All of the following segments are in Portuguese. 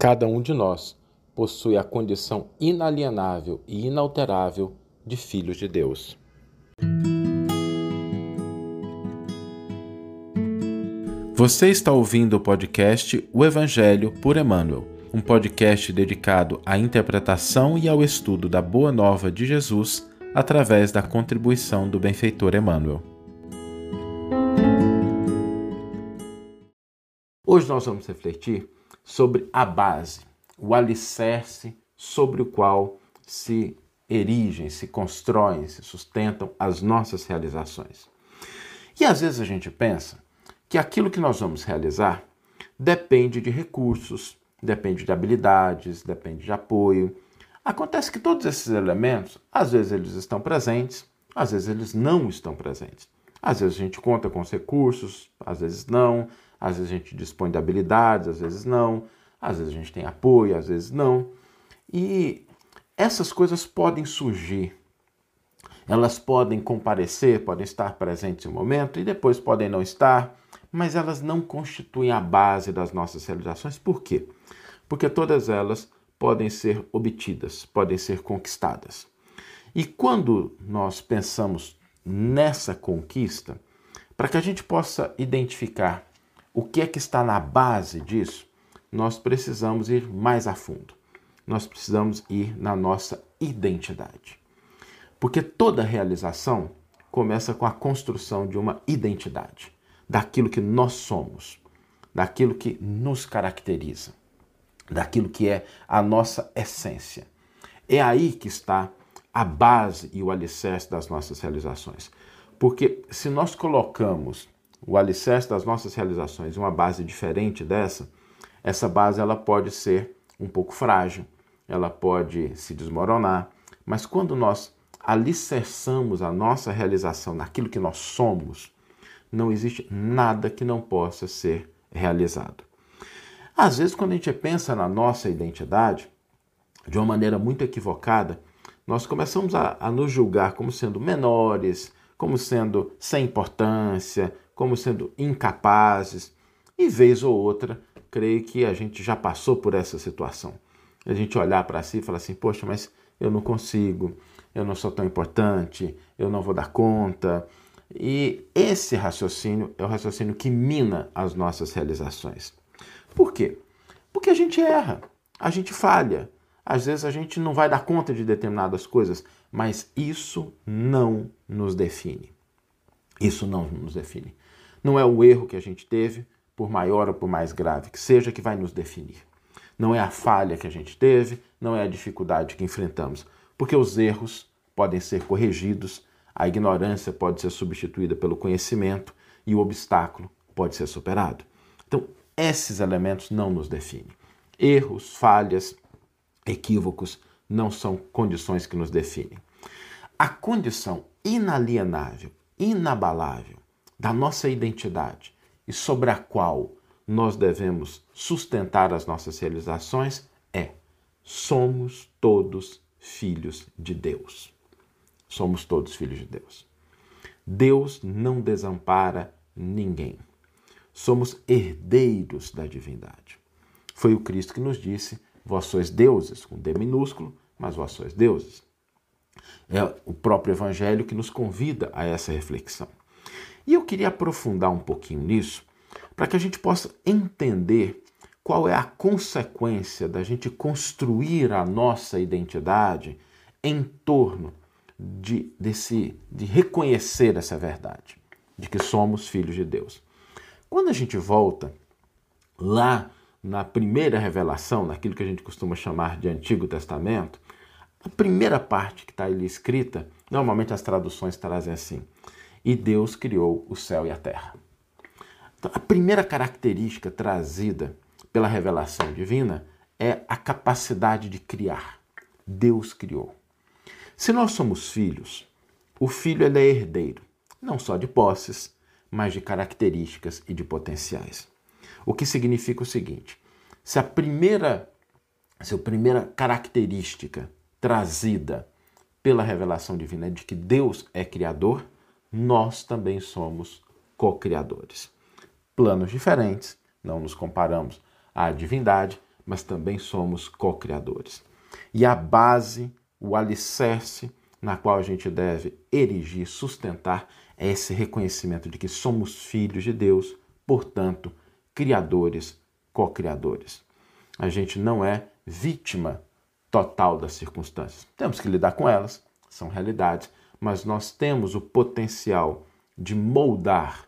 Cada um de nós possui a condição inalienável e inalterável de filhos de Deus. Você está ouvindo o podcast O Evangelho por Emmanuel, um podcast dedicado à interpretação e ao estudo da Boa Nova de Jesus através da contribuição do benfeitor Emmanuel. Hoje nós vamos refletir sobre a base, o alicerce sobre o qual se erigem, se constroem, se sustentam as nossas realizações. E às vezes a gente pensa que aquilo que nós vamos realizar depende de recursos, depende de habilidades, depende de apoio. Acontece que todos esses elementos, às vezes eles estão presentes, às vezes eles não estão presentes. Às vezes a gente conta com os recursos, às vezes não, às vezes a gente dispõe de habilidades, às vezes não, às vezes a gente tem apoio, às vezes não. E essas coisas podem surgir, elas podem comparecer, podem estar presentes em um momento e depois podem não estar, mas elas não constituem a base das nossas realizações. Por quê? Porque todas elas podem ser obtidas, podem ser conquistadas. E quando nós pensamos nessa conquista, para que a gente possa identificar o que é que está na base disso, nós precisamos ir mais a fundo. Nós precisamos ir na nossa identidade. Porque toda realização começa com a construção de uma identidade, daquilo que nós somos, daquilo que nos caracteriza, daquilo que é a nossa essência. É aí que está a base e o alicerce das nossas realizações. Porque se nós colocamos o alicerce das nossas realizações uma base diferente dessa, essa base ela pode ser um pouco frágil, ela pode se desmoronar, mas quando nós alicerçamos a nossa realização naquilo que nós somos, não existe nada que não possa ser realizado. Às vezes, quando a gente pensa na nossa identidade, de uma maneira muito equivocada, nós começamos a, a nos julgar como sendo menores, como sendo sem importância, como sendo incapazes, e vez ou outra, creio que a gente já passou por essa situação. A gente olhar para si e falar assim: poxa, mas eu não consigo, eu não sou tão importante, eu não vou dar conta. E esse raciocínio é o raciocínio que mina as nossas realizações. Por quê? Porque a gente erra, a gente falha. Às vezes a gente não vai dar conta de determinadas coisas, mas isso não nos define. Isso não nos define. Não é o erro que a gente teve, por maior ou por mais grave que seja, que vai nos definir. Não é a falha que a gente teve, não é a dificuldade que enfrentamos, porque os erros podem ser corrigidos, a ignorância pode ser substituída pelo conhecimento e o obstáculo pode ser superado. Então, esses elementos não nos definem. Erros, falhas, equívocos não são condições que nos definem. A condição inalienável, inabalável da nossa identidade e sobre a qual nós devemos sustentar as nossas realizações é: somos todos filhos de Deus. Somos todos filhos de Deus. Deus não desampara ninguém. Somos herdeiros da divindade. Foi o Cristo que nos disse: Vós sois deuses, com D minúsculo, mas vós sois deuses. É o próprio Evangelho que nos convida a essa reflexão. E eu queria aprofundar um pouquinho nisso para que a gente possa entender qual é a consequência da gente construir a nossa identidade em torno de, desse, de reconhecer essa verdade, de que somos filhos de Deus. Quando a gente volta lá na primeira revelação, naquilo que a gente costuma chamar de Antigo Testamento, a primeira parte que está ali escrita, normalmente as traduções trazem assim: e Deus criou o céu e a terra. Então, a primeira característica trazida pela revelação divina é a capacidade de criar. Deus criou. Se nós somos filhos, o filho é herdeiro, não só de posses, mas de características e de potenciais. O que significa o seguinte: se a primeira, se a primeira característica trazida pela revelação divina é de que Deus é criador, nós também somos co-criadores. Planos diferentes, não nos comparamos à divindade, mas também somos co-criadores. E a base, o alicerce na qual a gente deve erigir, sustentar, é esse reconhecimento de que somos filhos de Deus, portanto, criadores, co-criadores. A gente não é vítima total das circunstâncias. Temos que lidar com elas, são realidades, mas nós temos o potencial de moldar,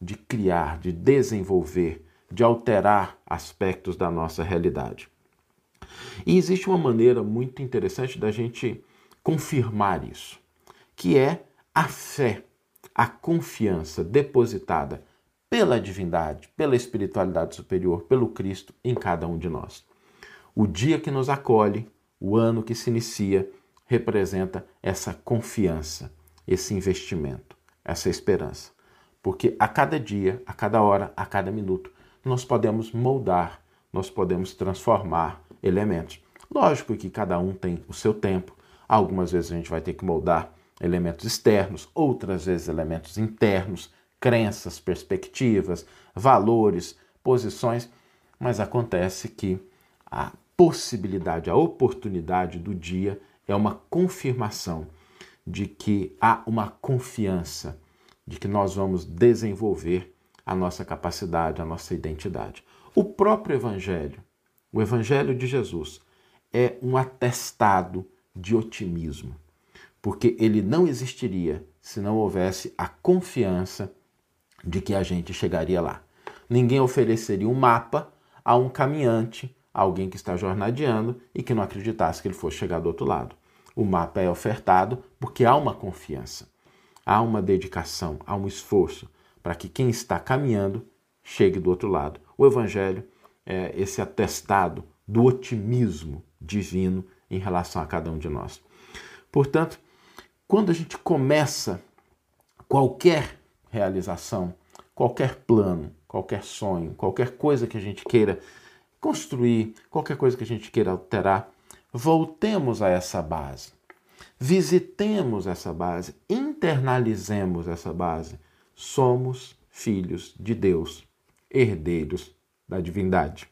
de criar, de desenvolver, de alterar aspectos da nossa realidade. E existe uma maneira muito interessante da gente confirmar isso, que é a fé, a confiança depositada pela divindade, pela espiritualidade superior, pelo Cristo em cada um de nós. O dia que nos acolhe, o ano que se inicia, representa essa confiança, esse investimento, essa esperança. Porque a cada dia, a cada hora, a cada minuto, nós podemos moldar, nós podemos transformar elementos. Lógico que cada um tem o seu tempo. Algumas vezes a gente vai ter que moldar elementos externos, outras vezes elementos internos, crenças, perspectivas, valores, posições, mas acontece que a possibilidade, a oportunidade do dia é uma confirmação de que há uma confiança de que nós vamos desenvolver a nossa capacidade, a nossa identidade. O próprio Evangelho, o Evangelho de Jesus, é um atestado de otimismo, porque ele não existiria se não houvesse a confiança de que a gente chegaria lá. Ninguém ofereceria um mapa a um caminhante alguém que está jornadeando e que não acreditasse que ele fosse chegar do outro lado. O mapa é ofertado porque há uma confiança, há uma dedicação, há um esforço para que quem está caminhando chegue do outro lado. O Evangelho é esse atestado do otimismo divino em relação a cada um de nós. Portanto, quando a gente começa qualquer realização, qualquer plano, qualquer sonho, qualquer coisa que a gente queira construir, qualquer coisa que a gente queira alterar, voltemos a essa base. Visitemos essa base, internalizemos essa base. Somos filhos de Deus, herdeiros da divindade.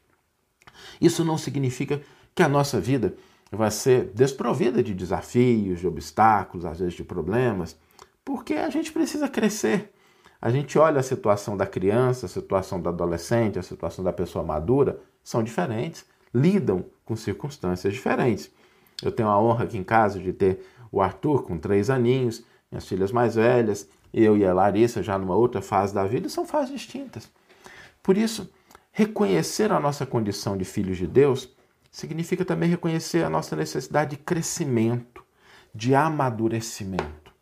Isso não significa que a nossa vida vai ser desprovida de desafios, de obstáculos, às vezes de problemas, porque a gente precisa crescer. A gente olha a situação da criança, a situação do adolescente, a situação da pessoa madura, são diferentes, lidam com circunstâncias diferentes. Eu tenho a honra aqui em casa de ter o Arthur com três aninhos, minhas filhas mais velhas, eu e a Larissa já numa outra fase da vida, são fases distintas. Por isso, reconhecer a nossa condição de filhos de Deus significa também reconhecer a nossa necessidade de crescimento, de amadurecimento,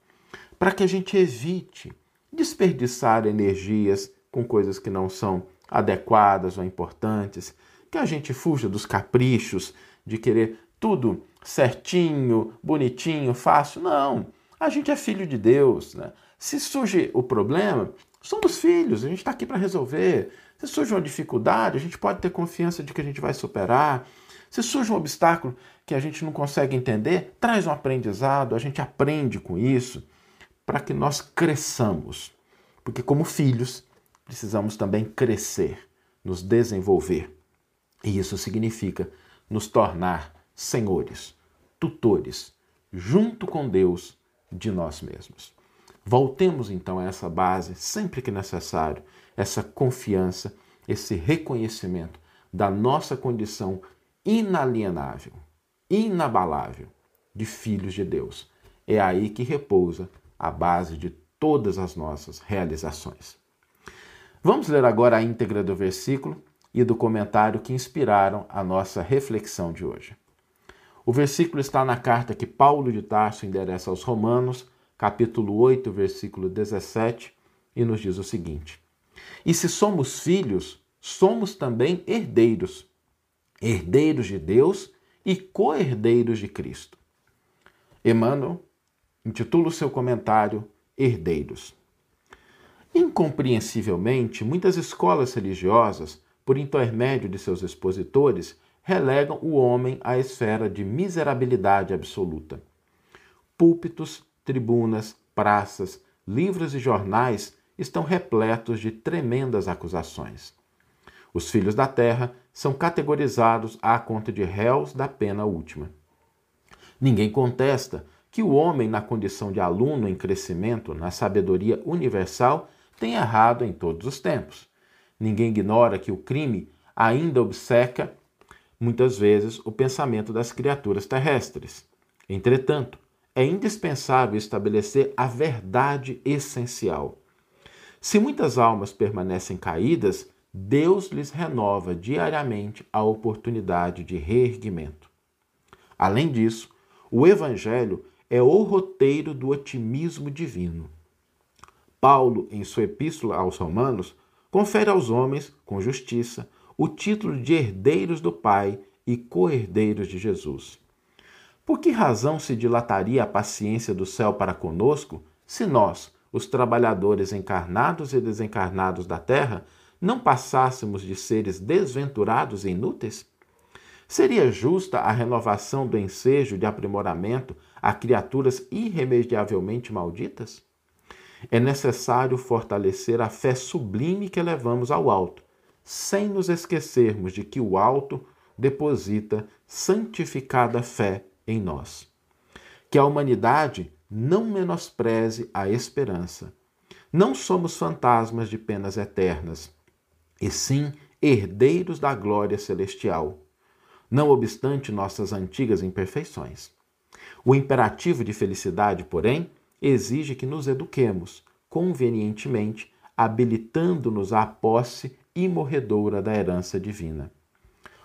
para que a gente evite desperdiçar energias com coisas que não são adequadas ou importantes, que a gente fuja dos caprichos de querer tudo certinho, bonitinho, fácil. Não. A gente é filho de Deus. Né? Se surge o problema, somos filhos, a gente está aqui para resolver. Se surge uma dificuldade, a gente pode ter confiança de que a gente vai superar. Se surge um obstáculo que a gente não consegue entender, traz um aprendizado, a gente aprende com isso, para que nós cresçamos. Porque, como filhos, precisamos também crescer, nos desenvolver. E isso significa nos tornar senhores, tutores, junto com Deus, de nós mesmos. Voltemos então a essa base sempre que necessário, essa confiança, esse reconhecimento da nossa condição inalienável, inabalável de filhos de Deus. É aí que repousa a base de todas as nossas realizações. Vamos ler agora a íntegra do versículo e do comentário que inspiraram a nossa reflexão de hoje. O versículo está na carta que Paulo de Tarso endereça aos Romanos, capítulo 8, versículo 17, e nos diz o seguinte: E se somos filhos, somos também herdeiros, herdeiros de Deus e co-herdeiros de Cristo. Emmanuel intitula o seu comentário Herdeiros. Incompreensivelmente, muitas escolas religiosas por intermédio de seus expositores, relegam o homem à esfera de miserabilidade absoluta. Púlpitos, tribunas, praças, livros e jornais estão repletos de tremendas acusações. Os filhos da terra são categorizados à conta de réus da pena última. Ninguém contesta que o homem, na condição de aluno em crescimento na sabedoria universal, tem errado em todos os tempos. Ninguém ignora que o crime ainda obceca, muitas vezes, o pensamento das criaturas terrestres. Entretanto, é indispensável estabelecer a verdade essencial. Se muitas almas permanecem caídas, Deus lhes renova diariamente a oportunidade de reerguimento. Além disso, o Evangelho é o roteiro do otimismo divino. Paulo, em sua epístola aos Romanos, confere aos homens, com justiça, o título de herdeiros do Pai e co-herdeiros de Jesus. Por que razão se dilataria a paciência do céu para conosco, se nós, os trabalhadores encarnados e desencarnados da terra, não passássemos de seres desventurados e inúteis? Seria justa a renovação do ensejo de aprimoramento a criaturas irremediavelmente malditas? É necessário fortalecer a fé sublime que levamos ao alto, sem nos esquecermos de que o alto deposita santificada fé em nós. Que a humanidade não menospreze a esperança. Não somos fantasmas de penas eternas, e sim herdeiros da glória celestial, não obstante nossas antigas imperfeições. O imperativo de felicidade, porém, exige que nos eduquemos convenientemente, habilitando-nos à posse imorredoura da herança divina.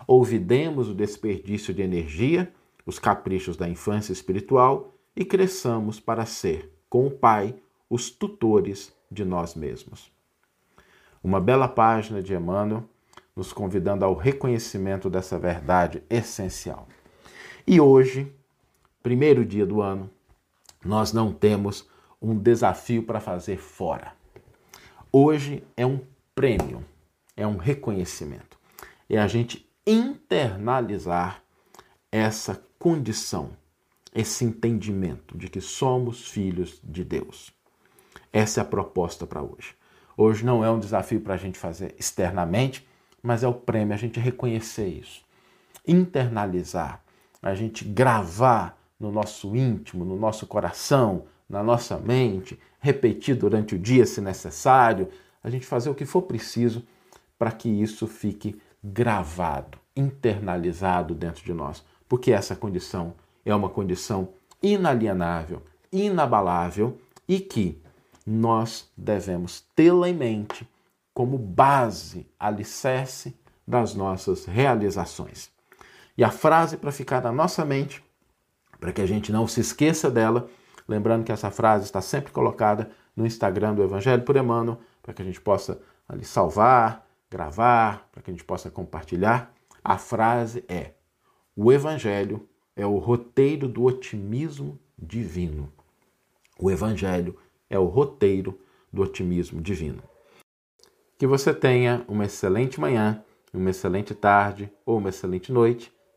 Ouvidemos o desperdício de energia, os caprichos da infância espiritual e cresçamos para ser, com o Pai, os tutores de nós mesmos. Uma bela página de Emmanuel nos convidando ao reconhecimento dessa verdade essencial. E hoje, primeiro dia do ano, nós não temos um desafio para fazer fora. Hoje é um prêmio, é um reconhecimento. É a gente internalizar essa condição, esse entendimento de que somos filhos de Deus. Essa é a proposta para hoje. Hoje não é um desafio para a gente fazer externamente, mas é o prêmio a gente reconhecer isso, internalizar, a gente gravar no nosso íntimo, no nosso coração, na nossa mente, repetir durante o dia se necessário, a gente fazer o que for preciso para que isso fique gravado, internalizado dentro de nós, porque essa condição é uma condição inalienável, inabalável e que nós devemos tê-la em mente como base, alicerce das nossas realizações. E a frase para ficar na nossa mente, para que a gente não se esqueça dela, lembrando que essa frase está sempre colocada no Instagram do Evangelho por Emmanuel, para que a gente possa ali salvar, gravar, para que a gente possa compartilhar. A frase é: O Evangelho é o roteiro do otimismo divino. O Evangelho é o roteiro do otimismo divino. Que você tenha uma excelente manhã, uma excelente tarde ou uma excelente noite